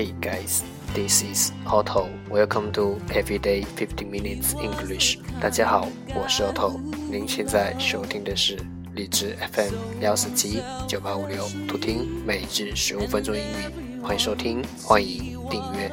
Hey guys, this is Otto. Welcome to Everyday Fifty Minutes English. 大家好，我是 Otto。您现在收听的是荔枝 FM 幺四七九八五六，图听每日十五分钟英语。欢迎收听，欢迎订阅。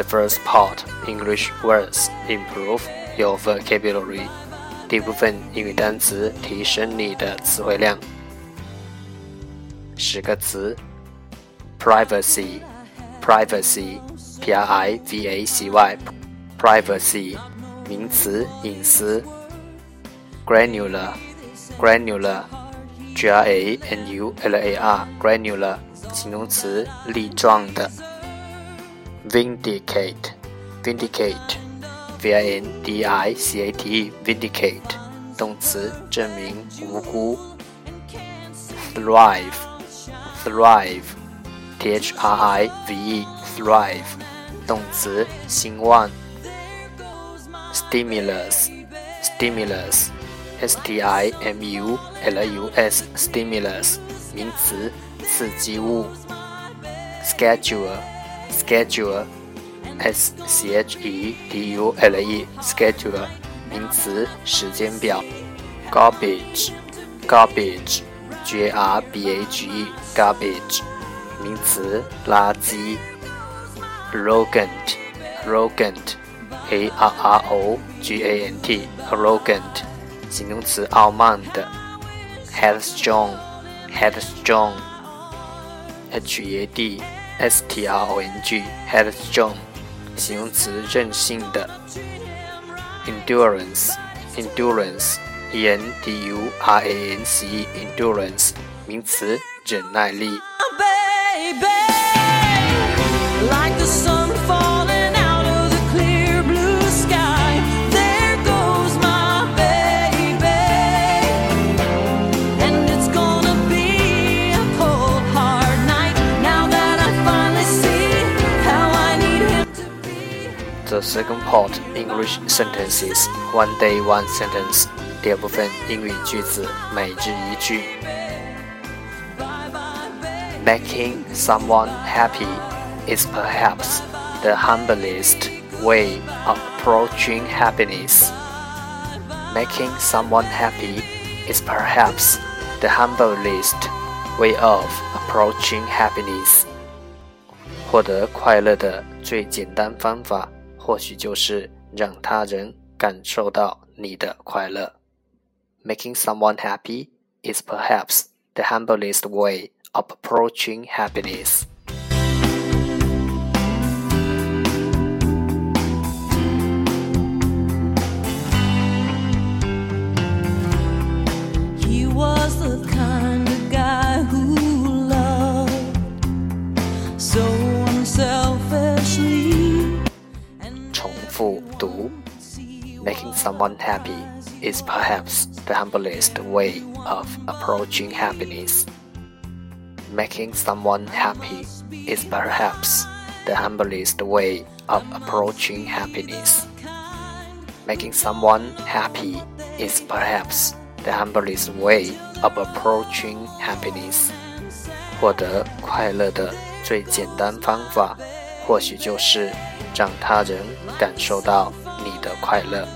The first part English words improve your vocabulary. 第一部分英语单词提升你的词汇量。十个词：privacy，privacy，p r i v a c y，privacy，名词，隐私。granular，granular，g r a n u l a r，granular，形容词，粒状的。 vindicate，vindicate，v i n d i c a t e，vindicate，动词，证明无辜。thrive，thrive，t h r i v e，thrive，动词，兴旺。stimulus，stimulus，s t i m u l u s，stimulus，名词，刺激物。schedule。 Schedule, s c h e d u l e, schedule 名词，时间表。garbage, garbage, g r b a g e, garbage 名词，垃圾。arrogant, arrogant, a r r o g a n t, arrogant 形容词，傲慢的。headstrong, headstrong, h e a d strong，headstrong，形容词，任性的。endurance，endurance，e n d u r a n c e，endurance，名词，忍耐力。 The second part English sentences one day one sentence. 第二部分英语句子每日一句。Making someone happy is perhaps the humblest way of approaching happiness. Making someone happy is perhaps the humblest way of approaching happiness. 获得快乐的最简单方法。 或许就是让他人感受到你的快乐。Making someone happy is perhaps the humblest way of approaching happiness. Making someone happy is perhaps the humblest way of approaching happiness. Making someone happy is perhaps the humblest way of approaching happiness. Making someone happy is perhaps the humblest way of approaching happiness. 获得快乐的最简单方法，或许就是让他人感受到你的快乐。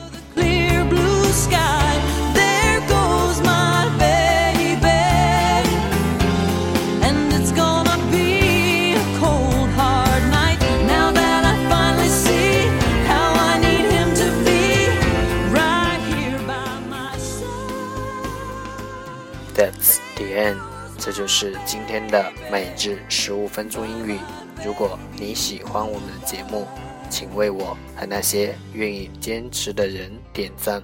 That's the end。这就是今天的每日十五分钟英语。如果你喜欢我们的节目，请为我和那些愿意坚持的人点赞，